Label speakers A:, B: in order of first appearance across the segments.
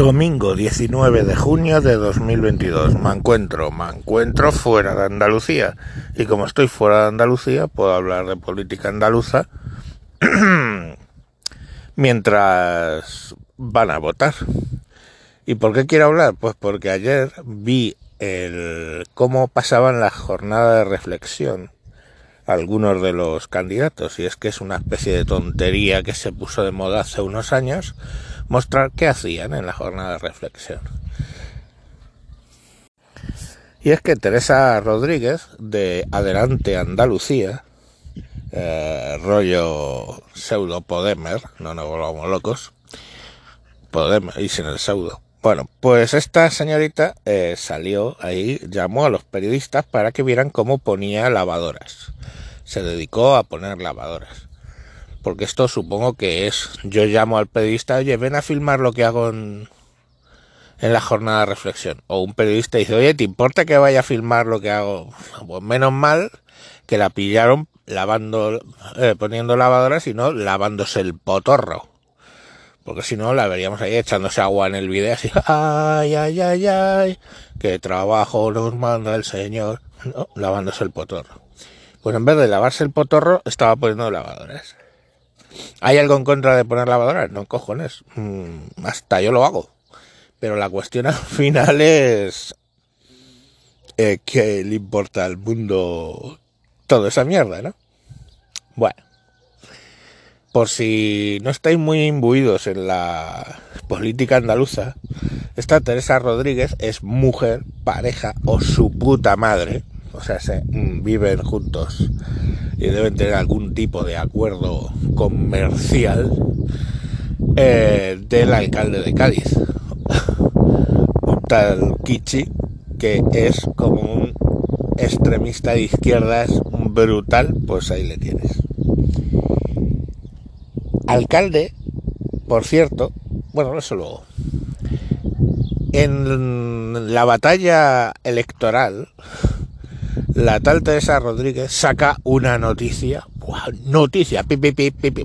A: Domingo 19 de junio de 2022. Me encuentro, me encuentro fuera de Andalucía. Y como estoy fuera de Andalucía, puedo hablar de política andaluza mientras van a votar. ¿Y por qué quiero hablar? Pues porque ayer vi el cómo pasaban la jornada de reflexión algunos de los candidatos y es que es una especie de tontería que se puso de moda hace unos años mostrar qué hacían en la jornada de reflexión. Y es que Teresa Rodríguez de Adelante Andalucía, eh, rollo pseudo Podemer, no nos volvamos locos, Podemer y sin el pseudo. Bueno, pues esta señorita eh, salió ahí, llamó a los periodistas para que vieran cómo ponía lavadoras. Se dedicó a poner lavadoras porque esto supongo que es, yo llamo al periodista, oye, ven a filmar lo que hago en, en la jornada de reflexión. O un periodista dice, oye, ¿te importa que vaya a filmar lo que hago? Pues menos mal que la pillaron lavando, eh, poniendo lavadoras y no lavándose el potorro. Porque si no, la veríamos ahí echándose agua en el video así, ay, ay, ay, ay, que trabajo nos manda el señor, no, lavándose el potorro. Pues en vez de lavarse el potorro, estaba poniendo lavadoras. ¿Hay algo en contra de poner lavadoras? No, cojones. Mm, hasta yo lo hago. Pero la cuestión al final es eh, que le importa al mundo toda esa mierda, ¿no? Bueno, por si no estáis muy imbuidos en la política andaluza, esta Teresa Rodríguez es mujer, pareja o su puta madre, o sea, se, mm, viven juntos y deben tener algún tipo de acuerdo comercial eh, del alcalde de Cádiz, un tal Kichi, que es como un extremista de izquierdas brutal, pues ahí le tienes. Alcalde, por cierto, bueno, eso luego. En la batalla electoral, la tal Teresa Rodríguez saca una noticia. noticia.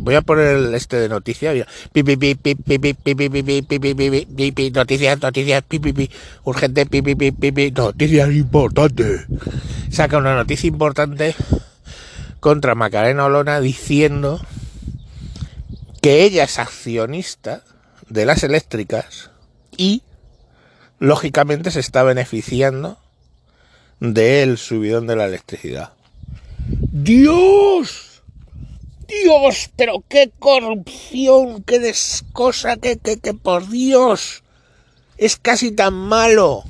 A: Voy a poner el este de noticia. Noticias, noticias, urgente, noticias importantes. Saca una noticia importante contra Macarena Olona diciendo que ella es accionista de las eléctricas y lógicamente se está beneficiando del subidón de la electricidad. ¡Dios! ¡Dios! Pero qué corrupción, qué descosa, que, que, que por Dios. Es casi tan malo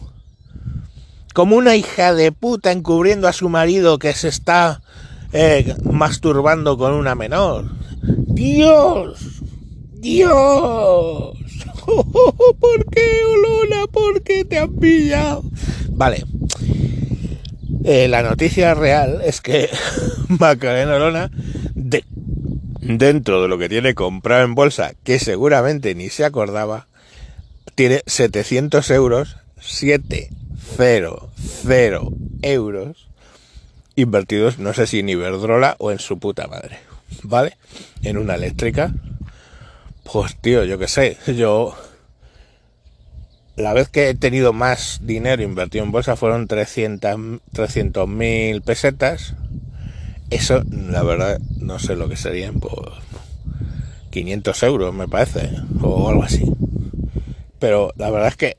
A: como una hija de puta encubriendo a su marido que se está eh, masturbando con una menor. ¡Dios! ¡Dios! ¿Por qué, Olona? ¿Por qué te han pillado? Vale, eh, la noticia real es que Macarena Olona, de, dentro de lo que tiene comprado en bolsa, que seguramente ni se acordaba, tiene 700 euros, 700 euros invertidos, no sé si en Iberdrola o en su puta madre, ¿vale? En una eléctrica. Pues tío, yo qué sé, yo la vez que he tenido más dinero invertido en bolsa fueron 300 mil pesetas. Eso, la verdad, no sé lo que serían, pues 500 euros me parece, o algo así. Pero la verdad es que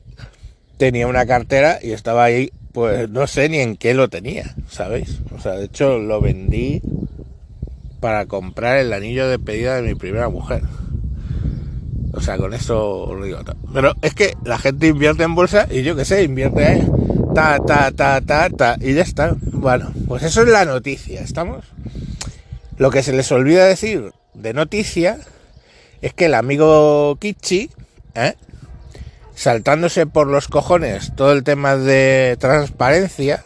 A: tenía una cartera y estaba ahí, pues no sé ni en qué lo tenía, ¿sabéis? O sea, de hecho lo vendí para comprar el anillo de pedida de mi primera mujer. O sea, con eso os digo. Pero es que la gente invierte en bolsa y yo qué sé, invierte ahí, ta, ta, ta, ta, ta, y ya está. Bueno, pues eso es la noticia, ¿estamos? Lo que se les olvida decir de noticia es que el amigo Kichi, ¿eh? saltándose por los cojones todo el tema de transparencia,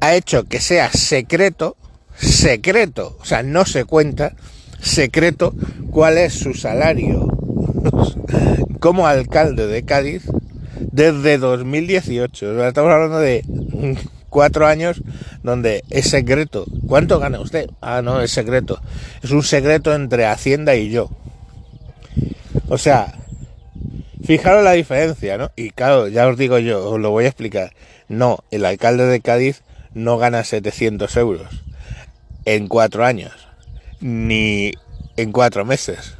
A: ha hecho que sea secreto, secreto, o sea, no se cuenta, secreto cuál es su salario como alcalde de Cádiz desde 2018. Estamos hablando de cuatro años donde es secreto. ¿Cuánto gana usted? Ah, no, es secreto. Es un secreto entre Hacienda y yo. O sea, Fijaros la diferencia, ¿no? Y claro, ya os digo yo, os lo voy a explicar. No, el alcalde de Cádiz no gana 700 euros en cuatro años, ni en cuatro meses,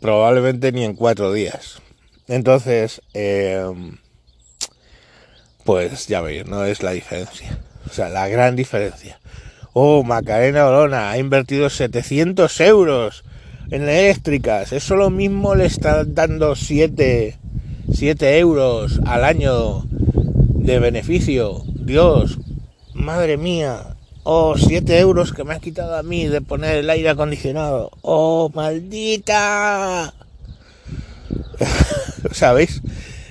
A: probablemente ni en cuatro días. Entonces, em, pues ya veis, no es la diferencia. O sea, la gran diferencia. Oh, Macarena Olona ha invertido 700 euros en eléctricas. Eso lo mismo le está dando 7, 7 euros al año de beneficio. Dios, madre mía. Oh, 7 euros que me han quitado a mí de poner el aire acondicionado. Oh, maldita. ¿Sabéis?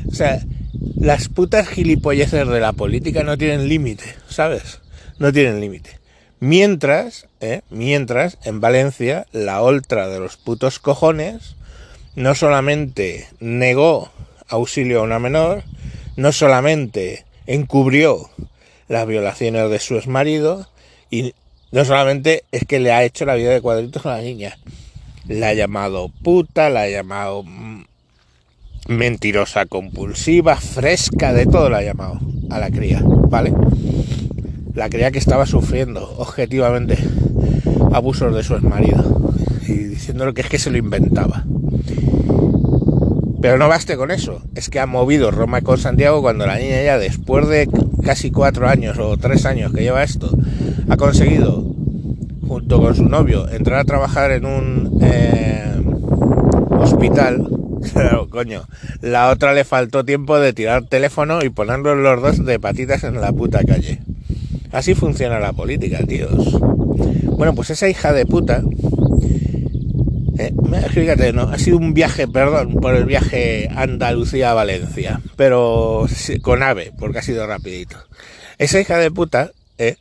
A: O sea, las putas gilipolleces de la política no tienen límite, ¿sabes? No tienen límite. Mientras, ¿eh? mientras en Valencia la ultra de los putos cojones no solamente negó auxilio a una menor, no solamente encubrió las violaciones de su exmarido y no solamente es que le ha hecho la vida de cuadritos a la niña, la ha llamado puta, la ha llamado mm, mentirosa compulsiva, fresca, de todo la ha llamado a la cría, ¿vale? la cría que estaba sufriendo objetivamente abusos de su exmarido y diciéndole que es que se lo inventaba. Pero no baste con eso, es que ha movido Roma con Santiago cuando la niña ya después de casi cuatro años o tres años que lleva esto, ha conseguido, junto con su novio, entrar a trabajar en un eh, hospital. Claro, coño, la otra le faltó tiempo de tirar teléfono y ponerlos los dos de patitas en la puta calle. Así funciona la política, tíos. Bueno, pues esa hija de puta, eh, no, ha sido un viaje, perdón, por el viaje Andalucía-Valencia, pero con ave, porque ha sido rapidito. Esa hija de puta, eh,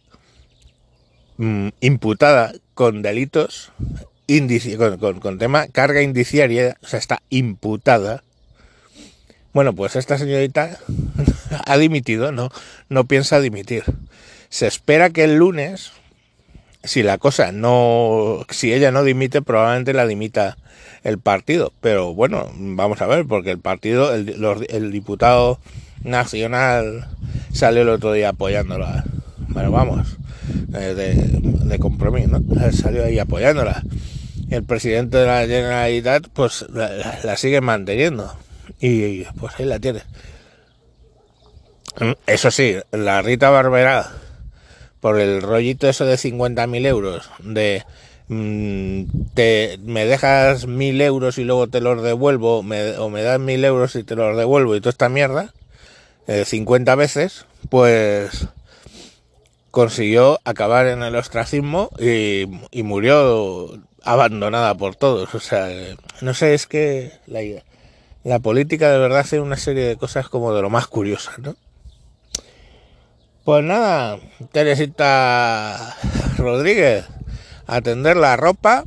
A: mm, imputada con delitos, con, con tema carga indiciaria, o sea, está imputada. Bueno, pues esta señorita ha dimitido, no, no piensa dimitir. Se espera que el lunes, si la cosa no, si ella no dimite, probablemente la dimita el partido. Pero bueno, vamos a ver, porque el partido, el, diputado nacional salió el otro día apoyándola. Bueno, vamos, eh, de, compromiso, ¿no? Salió ahí apoyándola. El presidente de la Generalitat, pues la, la sigue manteniendo. Y pues ahí la tiene. Eso sí, la Rita Barberá por el rollito eso de 50.000 euros, de mm, te, me dejas 1.000 euros y luego te los devuelvo, o me das 1.000 euros y te los devuelvo y toda esta mierda, 50 eh, veces, pues consiguió acabar en el ostracismo y, murió abandonada por todos. O sea, no sé, es que la, la política de verdad hace una serie de cosas como de lo más curiosas, ¿no? Pues nada, Teresita Rodríguez, atender la ropa,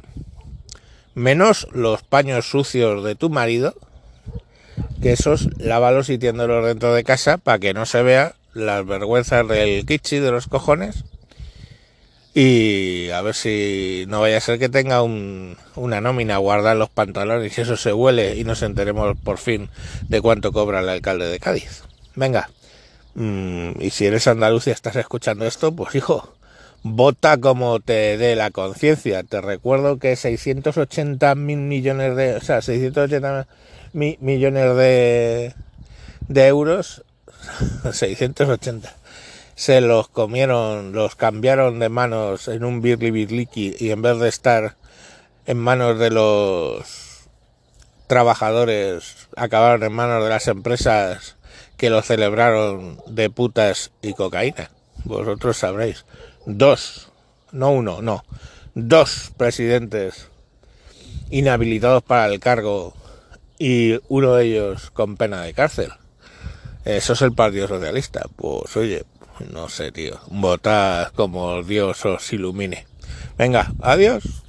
A: menos los paños sucios de tu marido, que esos lávalos y tiéndolos dentro de casa para que no se vea las vergüenzas del kichi de los cojones. Y a ver si no vaya a ser que tenga una nómina guardar los pantalones y eso se huele y nos enteremos por fin de cuánto cobra el alcalde de Cádiz. Venga. Mm, y si eres andaluz y estás escuchando esto, pues hijo, vota como te dé la conciencia. Te recuerdo que 680 mil millones de, o sea, 680 mil millones de, de euros, 680, se los comieron, los cambiaron de manos en un birli birliki y en vez de estar en manos de los trabajadores, acabaron en manos de las empresas que lo celebraron de putas y cocaína. Vosotros sabréis. Dos, no uno, no. Dos presidentes inhabilitados para el cargo y uno de ellos con pena de cárcel. Eso es el Partido Socialista. Pues oye, no sé, tío. Votad como Dios os ilumine. Venga, adiós.